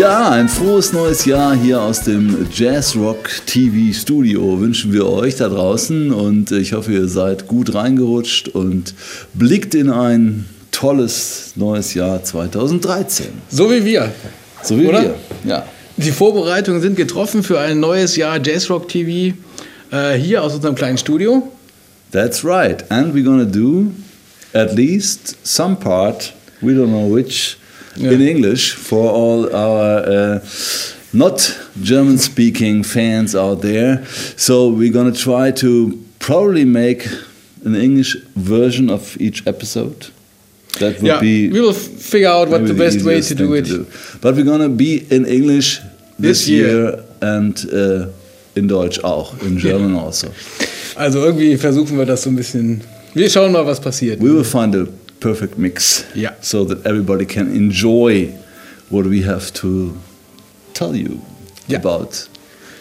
Ja, ein frohes neues Jahr hier aus dem Jazz Rock TV Studio wünschen wir euch da draußen und ich hoffe, ihr seid gut reingerutscht und blickt in ein tolles neues Jahr 2013. So wie wir. So wie Oder? wir. Ja. Die Vorbereitungen sind getroffen für ein neues Jahr Jazz Rock TV äh, hier aus unserem kleinen Studio. That's right. And we're gonna do at least some part, we don't know which, Yeah. in English for all our uh, not German speaking fans out there. So we're gonna try to probably make an English version of each episode. That would Yeah, be we will figure out what the best way to do it. But we're gonna be in English this, This year. year. and uh, in Deutsch auch, in German also. Also irgendwie versuchen wir das so ein bisschen. Wir schauen mal, was passiert. We will find a perfect mix Yeah. so that everybody can enjoy what we have to tell you Yeah. about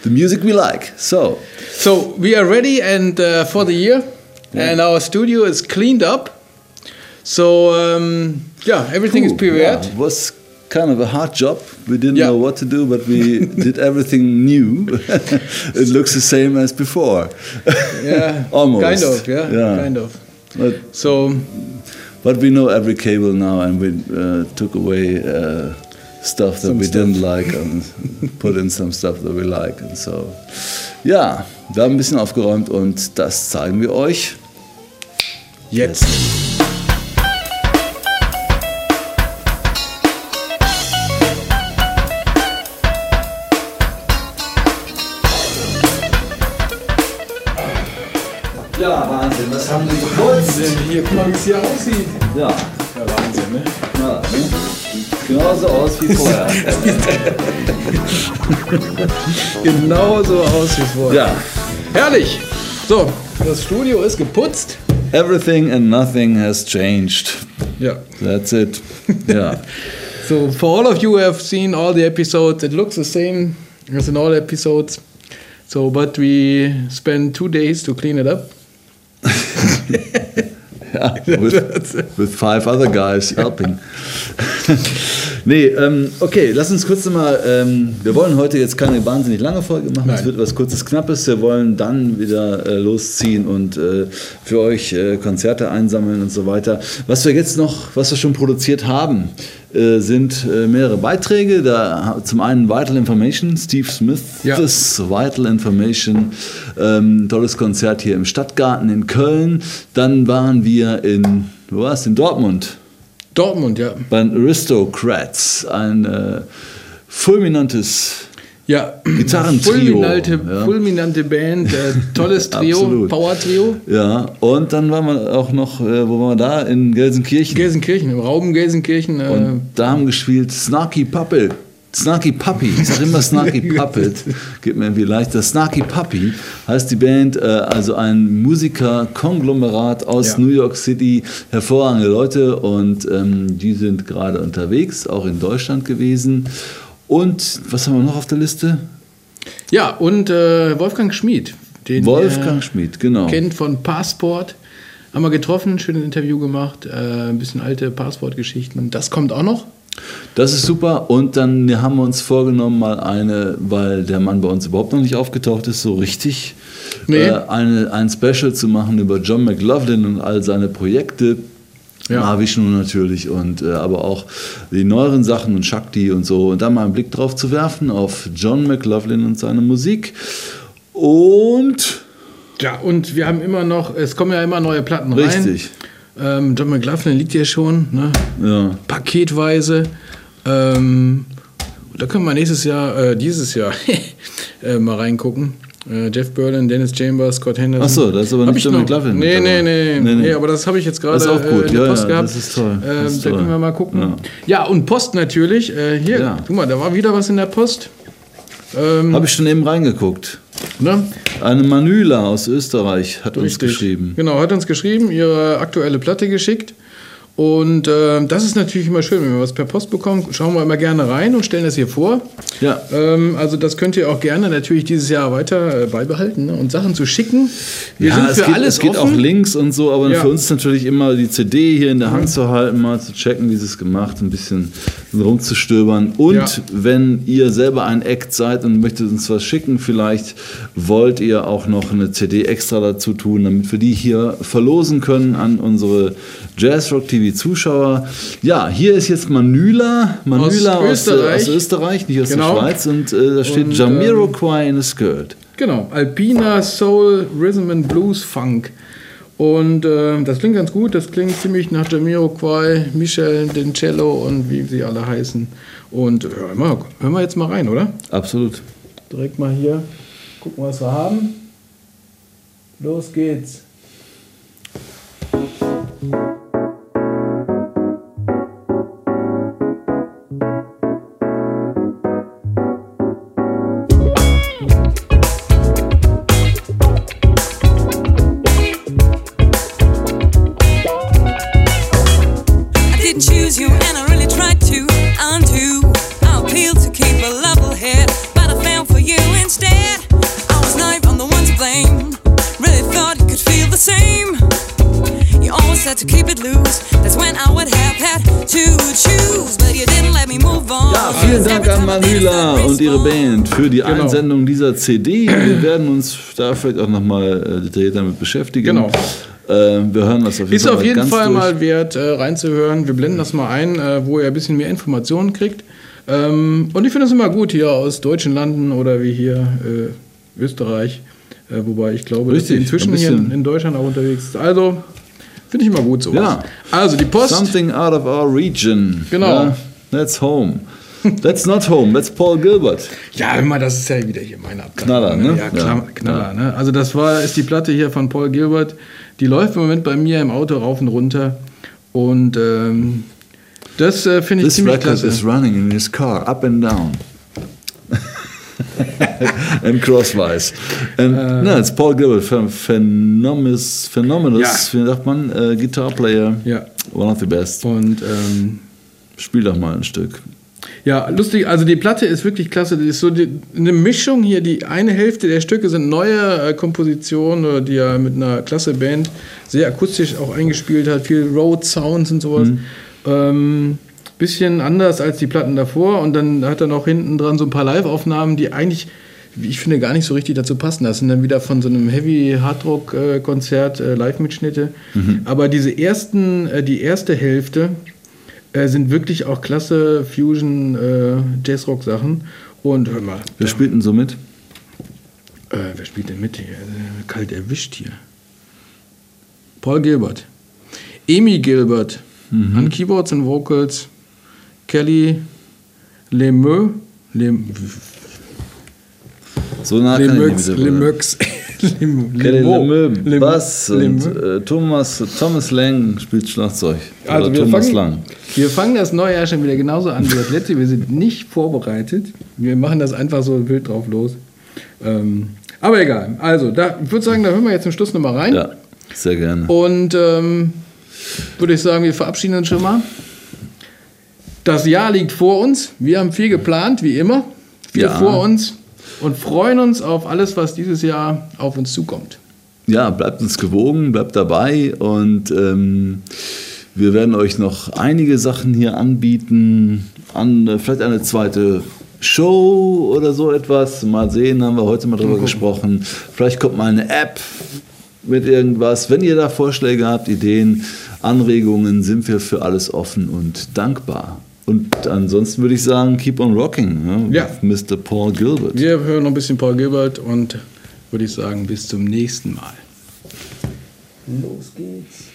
the music we like. So, So we are ready and uh, for the year, Yeah. and our studio is cleaned up. So um, yeah, everything is Ooh, prepared. yeah, it was kind of a hard job. We didn't know what to do, but we did everything new. it looks the same as before. Yeah, Almost. Kind of, yeah, Yeah. kind of. But, So but we know every cable now, and we uh, took away uh, stuff that Some we stuff. didn't like and put in some stuff that we like. And so, ja, wir haben ein bisschen aufgeräumt und das zeigen wir euch jetzt. Ja, Wahnsinn, was haben die geputzt? Hier, guck mal, wie es hier aussieht. Ja, Ja, Wahnsinn, ne? ja ne? genauso aus wie vorher. Genau so aus wie vorher. ja, Herrlich. So, das Studio ist geputzt. everything and nothing has changed. Ja. That's it. Ja. So for all of you who have seen all the episodes, it looks the same as in all episodes. So, but we spent two days to clean it up. Ja, with, with five other guys helping. nee, ähm, okay, lass uns kurz mal. Ähm, wir wollen heute jetzt keine wahnsinnig lange Folge machen. Es wird was kurzes, knappes. Wir wollen dann wieder äh, losziehen und äh, für euch äh, Konzerte einsammeln und so weiter. Was wir jetzt noch, was wir schon produziert haben, äh, sind äh, mehrere Beiträge. Da zum einen Vital Information, Steve Smith, Ja. Vital Information, ähm, tolles Konzert hier im Stadtgarten in Köln. Dann waren wir in, wo war's? In Dortmund Dortmund, ja. bei Aristocrats, ein äh, fulminantes Ja, Gitarrentrio, fulminante, ja. fulminante Band, äh, tolles Trio. Power-Trio. Ja, und dann waren wir auch noch, äh, wo waren wir da? In Gelsenkirchen. Gelsenkirchen, im Raum Gelsenkirchen. Äh, und da haben gespielt Snarky Puppet. Snarky Puppy, ich sag immer Snarky Puppet, geht mir irgendwie leichter. Snarky Puppy heißt die Band, äh, also ein Musiker-Konglomerat aus Ja. New York City, hervorragende Leute und ähm, die sind gerade unterwegs, auch in Deutschland gewesen. Und was haben wir noch auf der Liste? ja, und äh, Wolfgang Schmid. Den Wolfgang Schmid, genau. kennt von Passport. Haben wir getroffen, schönes Interview gemacht, äh, ein bisschen alte Passport-Geschichten. Das kommt auch noch. Das ist super. Und dann haben wir uns vorgenommen, mal eine, weil der Mann bei uns überhaupt noch nicht aufgetaucht ist, so richtig, Nee. äh, eine, ein Special zu machen über John McLaughlin und all seine Projekte. Ja. Mahavishnu natürlich und äh, aber auch die neueren Sachen und Shakti und so und da mal einen Blick drauf zu werfen auf John McLaughlin und seine Musik und Ja, und wir haben immer noch, es kommen ja immer neue Platten rein. richtig Ähm, John McLaughlin liegt hier schon, ne? ja paketweise. Ähm, da können wir nächstes Jahr, äh, dieses Jahr, äh, mal reingucken. Äh, Jeff Berlin, Dennis Chambers, Scott Henderson. Ach so, das ist aber Hab nicht ich John McLaughlin mit Nee, nee, nee, Nee, nee, aber das habe ich jetzt gerade Das äh, in der Post ja, gehabt. das ist toll. Das Ähm, ist da toll. können wir mal gucken. Ja. Ja, und Post natürlich. Äh, hier, guck mal, da war wieder was in der Post. Ähm, habe ich schon eben reingeguckt ne? eine Manüla aus Österreich hat uns Richtig. geschrieben Genau, hat uns geschrieben, ihre aktuelle Platte geschickt. Und äh, das ist natürlich immer schön, wenn wir was per Post bekommen, schauen wir immer gerne rein und stellen das hier vor. Ja. Ähm, also das könnt ihr auch gerne natürlich dieses Jahr weiter äh, beibehalten ne? und Sachen zu schicken. Wir ja, sind es für geht, alles es geht offen. auch Links und so, aber Ja. für uns natürlich immer die CD hier in der Hand zu halten, mal zu checken, wie sie es gemacht, ein bisschen rumzustöbern. Und Ja. wenn ihr selber ein Act seid und möchtet uns was schicken, vielleicht wollt ihr auch noch eine CD extra dazu tun, damit wir die hier verlosen können an unsere Jazzrock TV Zuschauer. Ja, hier ist jetzt Manüla, Manüla aus, Aus äh, Österreich. aus Österreich, nicht aus Genau. der Schweiz. Und äh, da steht Und, Jamiroquai in a Skirt. Genau, Alpina Soul Rhythm and Blues Funk. Und äh, das klingt ganz gut, das klingt ziemlich nach Jamiroquai, Michel Dencello und wie sie alle heißen. Und hören wir, hören wir jetzt mal rein, oder? Absolut. Direkt mal hier gucken, was wir haben. Los geht's. Head, but I fell for you instead. I was naive, I'm the one to blame. Really thought you could feel the same. You always said to keep it loose. That's when I would have had to choose, but you didn't let me move on. Ja, vielen Dank an Manila und ihre. Band für die Genau. Einsendung dieser CD. Wir werden uns da vielleicht auch nochmal äh, detailliert damit beschäftigen. Genau. Äh, wir hören das auf jeden Ist Fall auf jeden ganz Fall durch. mal wert, äh, reinzuhören. Wir blenden das mal ein, äh, wo ihr ein bisschen mehr Informationen kriegt. Ähm, und ich finde es immer gut hier aus deutschen Landen oder wie hier äh, Österreich. Äh, wobei ich glaube, dass sie Richtig, inzwischen hier in, in Deutschland auch unterwegs ist. Also finde ich immer gut sowas. Ja. Also die Post. Something out of our region. Genau. Ja, that's home. That's not home, that's Paul Gilbert. Ja, immer, das ist ja wieder hier meine Abteilung. Knaller, ne? Ja, klar, Ja. Knaller. Ne? Also das war, ist die Platte hier von Paul Gilbert. Die läuft im Moment bei mir im Auto rauf und runter. Und ähm, das äh, finde ich This ziemlich record klasse. is running in his car, up and down. and crosswise. And, no, it's Paul Gilbert, phen- phenomenous, phenomenous wie sagt man, äh, Guitar Player. Ja. One of the best. Und ähm, Spiel doch mal ein Stück. ja, lustig, also die Platte ist wirklich klasse. Die ist so die, eine Mischung hier. Die eine Hälfte der Stücke sind neue äh, Kompositionen, die er mit einer klasse Band sehr akustisch auch eingespielt hat. Viel Road Sounds und sowas. Ähm, bisschen anders als die Platten davor. Und dann hat er noch hinten dran so ein paar Live-Aufnahmen, die eigentlich, wie ich finde, gar nicht so richtig dazu passen. Das sind dann wieder von so einem Heavy-Hardrock-Konzert äh, Live-Mitschnitte. Aber diese ersten, äh, die erste Hälfte äh, sind wirklich auch klasse Fusion äh, Jazzrock-Sachen. Und hör mal, Wer spielt denn so mit? äh, wer spielt denn mit hier? Äh, Kalt erwischt hier. Paul Gilbert. Amy Gilbert an Keyboards und Vocals. Kelly Lemeux. Lem So nah kann ich Lemeux. Lemeux. Bass und äh, Thomas, Thomas Lang spielt Schlagzeug. Also Oder wir Thomas fangen, Lang. wir fangen das neue Jahr schon wieder genauso an wie das letzte. Wir sind nicht vorbereitet. Wir machen das einfach so wild drauf los. Ähm, aber egal. Also, da, ich würde sagen, da hören wir jetzt zum Schluss nochmal rein. Ja, sehr gerne. Und ähm, würde ich sagen, wir verabschieden uns schon mal. Das Jahr liegt vor uns. Wir haben viel geplant, wie immer. Viel Ja. vor uns und freuen uns auf alles, was dieses Jahr auf uns zukommt. Ja, bleibt uns gewogen, bleibt dabei und ähm, wir werden euch noch einige Sachen hier anbieten, an, vielleicht eine zweite Show oder so etwas. Mal sehen, haben wir heute mal drüber gesprochen. Vielleicht kommt mal eine App mit irgendwas. Wenn ihr da Vorschläge habt, Ideen, Anregungen, sind wir für alles offen und dankbar. Und ansonsten würde ich sagen, keep on rocking, ne, Ja. with Mr. Paul Gilbert. Wir hören noch ein bisschen Paul Gilbert und würde ich sagen, bis zum nächsten Mal. Los geht's.